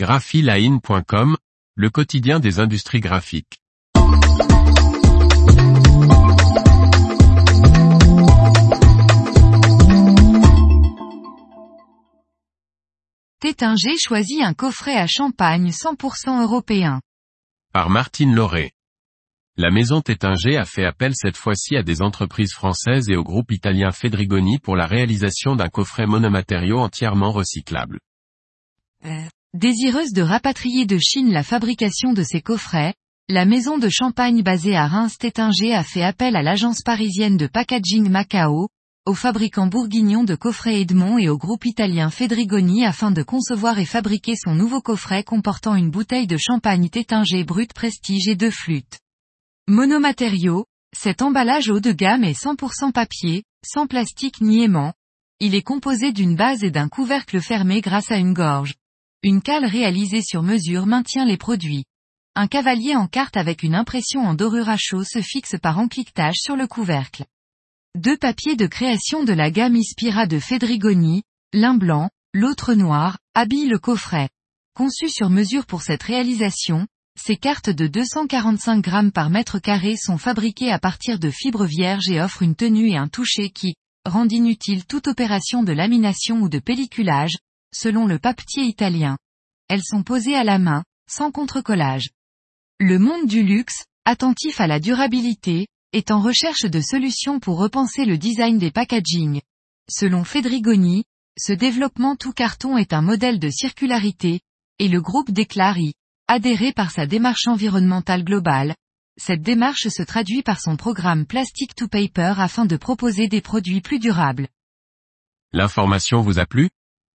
graphiline.com, le quotidien des industries graphiques. Tétinger choisit un coffret à champagne 100% européen. Par Martine Lauré. La maison Tétinger a fait appel cette fois-ci à des entreprises françaises et au groupe italien Fedrigoni pour la réalisation d'un coffret monomatériaux entièrement recyclable. Désireuse de rapatrier de Chine la fabrication de ces coffrets, la maison de champagne basée à Reims Tétinger a fait appel à l'agence parisienne de packaging Macao, au fabricant bourguignon de coffrets Edmond et au groupe italien Fedrigoni afin de concevoir et fabriquer son nouveau coffret comportant une bouteille de champagne Tétinger brut prestige et deux flûtes. Monomatériaux, cet emballage haut de gamme est 100% papier, sans plastique ni aimant. Il est composé d'une base et d'un couvercle fermé grâce à une gorge. Une cale réalisée sur mesure maintient les produits. Un cavalier en carte avec une impression en dorure à chaud se fixe par encliquetage sur le couvercle. Deux papiers de création de la gamme Ispira de Fedrigoni, l'un blanc, l'autre noir, habillent le coffret. Conçu sur mesure pour cette réalisation, ces cartes de 245 grammes par mètre carré sont fabriquées à partir de fibres vierges et offrent une tenue et un toucher qui, rendent inutile toute opération de lamination ou de pelliculage, selon le papetier italien. Elles sont posées à la main, sans contrecollage. Le monde du luxe, attentif à la durabilité, est en recherche de solutions pour repenser le design des packaging. Selon Fedrigoni, ce développement tout carton est un modèle de circularité, et le groupe déclare y adhérer par sa démarche environnementale globale. Cette démarche se traduit par son programme Plastic to Paper afin de proposer des produits plus durables. L'information vous a plu?